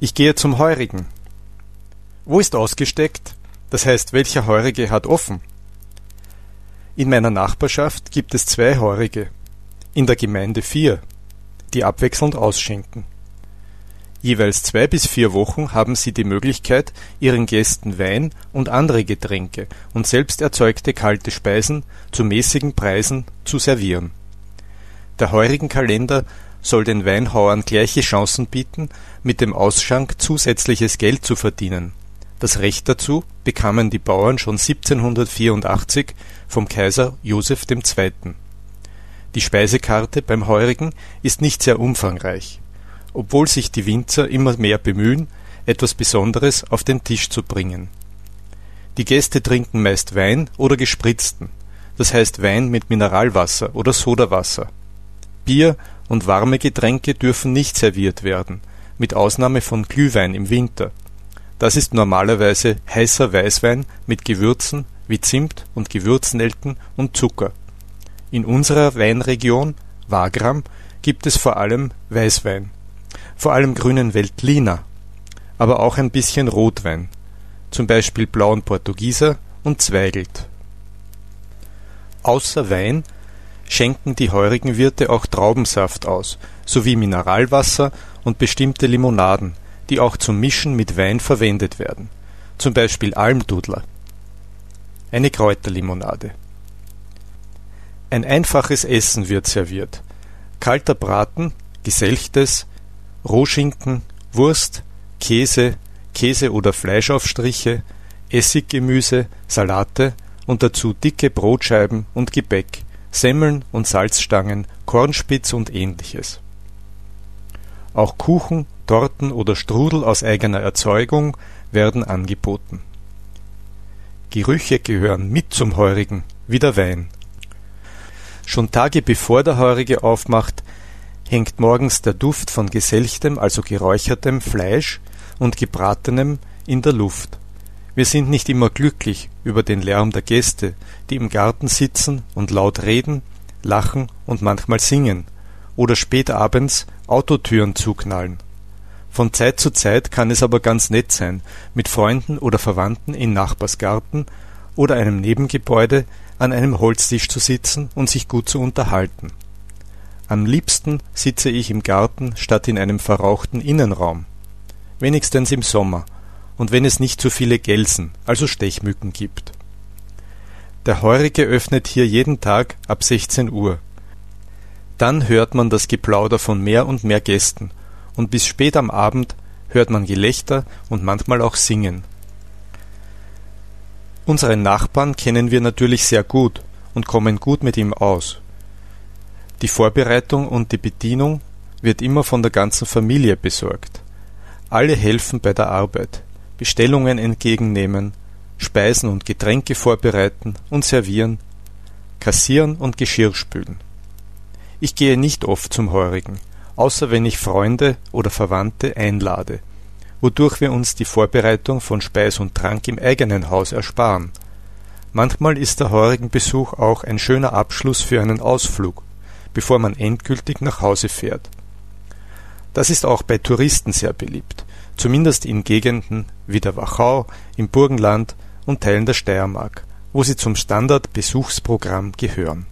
Ich gehe zum Heurigen. Wo ist ausgesteckt? Das heißt, welcher Heurige hat offen? In meiner Nachbarschaft gibt es zwei Heurige, in der Gemeinde vier, die abwechselnd ausschenken. Jeweils zwei bis vier Wochen haben sie die Möglichkeit, ihren Gästen Wein und andere Getränke und selbst erzeugte kalte Speisen zu mäßigen Preisen zu servieren. Der Heurigenkalender soll den Weinhauern gleiche Chancen bieten, mit dem Ausschank zusätzliches Geld zu verdienen. Das Recht dazu bekamen die Bauern schon 1784 vom Kaiser Joseph II. Die Speisekarte beim Heurigen ist nicht sehr umfangreich, obwohl sich die Winzer immer mehr bemühen, etwas Besonderes auf den Tisch zu bringen. Die Gäste trinken meist Wein oder Gespritzten, das heißt Wein mit Mineralwasser oder Sodawasser. Bier und warme Getränke dürfen nicht serviert werden, mit Ausnahme von Glühwein im Winter. Das ist normalerweise heißer Weißwein mit Gewürzen wie Zimt und Gewürznelken und Zucker. In unserer Weinregion Wagram gibt es vor allem Weißwein, vor allem grünen Veltliner, aber auch ein bisschen Rotwein, zum Beispiel blauen Portugieser und Zweigelt. Außer Wein schenken die heurigen Wirte auch Traubensaft aus, sowie Mineralwasser und bestimmte Limonaden, die auch zum Mischen mit Wein verwendet werden, zum Beispiel Almdudler. Eine Kräuterlimonade. Ein einfaches Essen wird serviert. Kalter Braten, Geselchtes, Rohschinken, Wurst, Käse, Käse- oder Fleischaufstriche, Essiggemüse, Salate und dazu dicke Brotscheiben und Gebäck, Semmeln und Salzstangen, Kornspitz und ähnliches. Auch Kuchen, Torten oder Strudel aus eigener Erzeugung werden angeboten. Gerüche gehören mit zum Heurigen, wie der Wein. Schon Tage bevor der Heurige aufmacht, hängt morgens der Duft von geselchtem, also geräuchertem Fleisch und gebratenem in der Luft. Wir sind nicht immer glücklich über den Lärm der Gäste, die im Garten sitzen und laut reden, lachen und manchmal singen oder spät abends Autotüren zuknallen. Von Zeit zu Zeit kann es aber ganz nett sein, mit Freunden oder Verwandten in Nachbarsgarten oder einem Nebengebäude an einem Holztisch zu sitzen und sich gut zu unterhalten. Am liebsten sitze ich im Garten statt in einem verrauchten Innenraum. Wenigstens im Sommer und wenn es nicht zu viele Gelsen, also Stechmücken gibt. Der Heurige öffnet hier jeden Tag ab 16 Uhr. Dann hört man das Geplauder von mehr und mehr Gästen, und bis spät am Abend hört man Gelächter und manchmal auch Singen. Unseren Nachbarn kennen wir natürlich sehr gut und kommen gut mit ihm aus. Die Vorbereitung und die Bedienung wird immer von der ganzen Familie besorgt. Alle helfen bei der Arbeit. Bestellungen entgegennehmen, Speisen und Getränke vorbereiten und servieren, kassieren und Geschirr spülen. Ich gehe nicht oft zum Heurigen, außer wenn ich Freunde oder Verwandte einlade, wodurch wir uns die Vorbereitung von Speis und Trank im eigenen Haus ersparen. Manchmal ist der Heurigenbesuch auch ein schöner Abschluss für einen Ausflug, bevor man endgültig nach Hause fährt. Das ist auch bei Touristen sehr beliebt zumindest in Gegenden wie der Wachau, im Burgenland und Teilen der Steiermark, wo sie zum Standardbesuchsprogramm gehören